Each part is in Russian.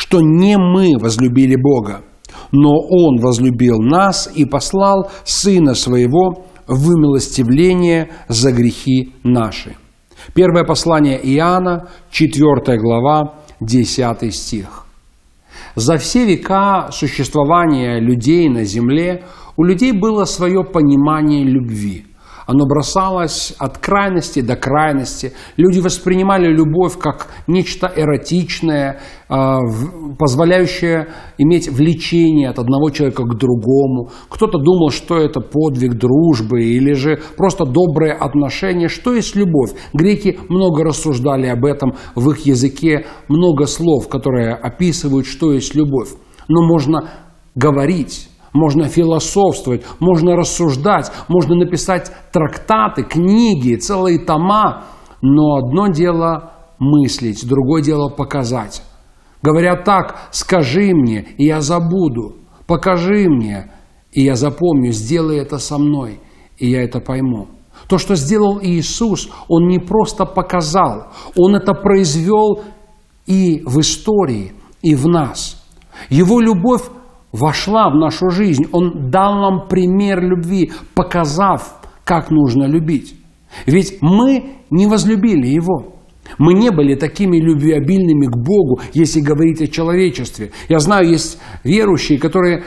что не мы возлюбили Бога, но Он возлюбил нас и послал Сына Своего в умилостивление за грехи наши. Первое послание Иоанна, 4 глава, 10 стих. За все века существования людей на земле у людей было свое понимание любви – оно бросалось от крайности до крайности. Люди воспринимали любовь как нечто эротичное, а, позволяющее иметь влечение от одного человека к другому. Кто-то думал, что это подвиг дружбы или же просто доброе отношение. Что есть любовь? Греки много рассуждали об этом в их языке, много слов, которые описывают, что есть любовь. Но можно говорить можно философствовать, можно рассуждать, можно написать трактаты, книги, целые тома. Но одно дело мыслить, другое дело показать. Говорят так, скажи мне, и я забуду. Покажи мне, и я запомню, сделай это со мной, и я это пойму. То, что сделал Иисус, Он не просто показал, Он это произвел и в истории, и в нас. Его любовь вошла в нашу жизнь. Он дал нам пример любви, показав, как нужно любить. Ведь мы не возлюбили Его. Мы не были такими любвеобильными к Богу, если говорить о человечестве. Я знаю, есть верующие, которые э,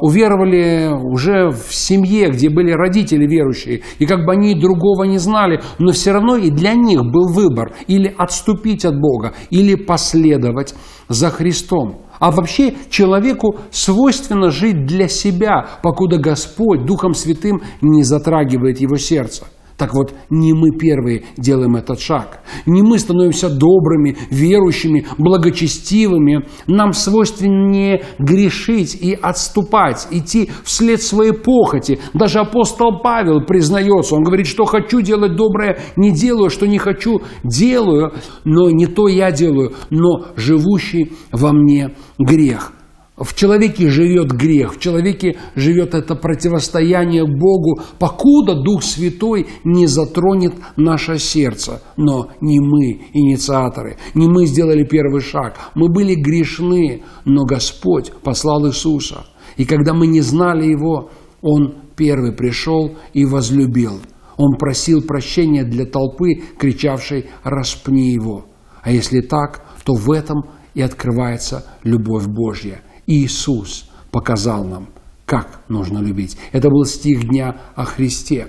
уверовали уже в семье, где были родители верующие, и как бы они другого не знали, но все равно и для них был выбор или отступить от Бога, или последовать за Христом. А вообще человеку свойственно жить для себя, покуда Господь Духом Святым не затрагивает его сердце. Так вот, не мы первые делаем этот шаг. Не мы становимся добрыми, верующими, благочестивыми. Нам свойственнее грешить и отступать, идти вслед своей похоти. Даже апостол Павел признается, он говорит, что хочу делать доброе, не делаю, что не хочу, делаю, но не то я делаю, но живущий во мне грех. В человеке живет грех, в человеке живет это противостояние Богу, покуда Дух Святой не затронет наше сердце. Но не мы инициаторы, не мы сделали первый шаг. Мы были грешны, но Господь послал Иисуса. И когда мы не знали Его, Он первый пришел и возлюбил. Он просил прощения для толпы, кричавшей «распни Его». А если так, то в этом и открывается любовь Божья – Иисус показал нам, как нужно любить. Это был стих дня о Христе.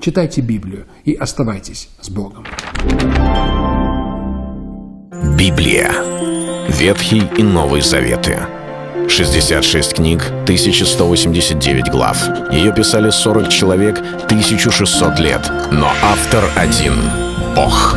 Читайте Библию и оставайтесь с Богом. Библия. Ветхий и Новый Заветы. 66 книг, 1189 глав. Ее писали 40 человек, 1600 лет. Но автор один — Бог.